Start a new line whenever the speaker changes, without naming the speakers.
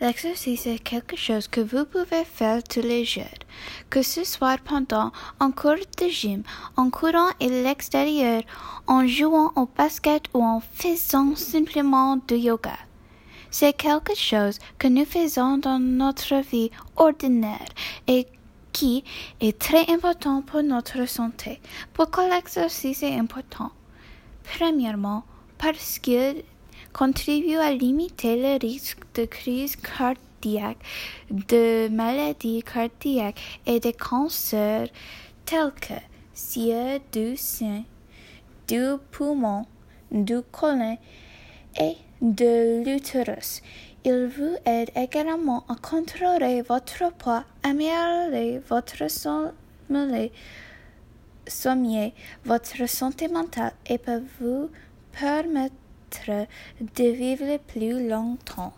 L'exercice est quelque chose que vous pouvez faire tous les jours, que ce soit pendant un cours de gym, en courant à l'extérieur, en jouant au basket ou en faisant simplement du yoga. C'est quelque chose que nous faisons dans notre vie ordinaire et qui est très important pour notre santé. Pourquoi l'exercice est important? Premièrement, parce qu'il contribue à limiter le risque de crise cardiaque, de maladies cardiaques et de cancers tels que ceux du sein, du poumon, du côlon et de l'utérus. Il vous aide également à contrôler votre poids, améliorer votre sommeil, votre santé mentale et peut vous permettre de vivre plus longtemps.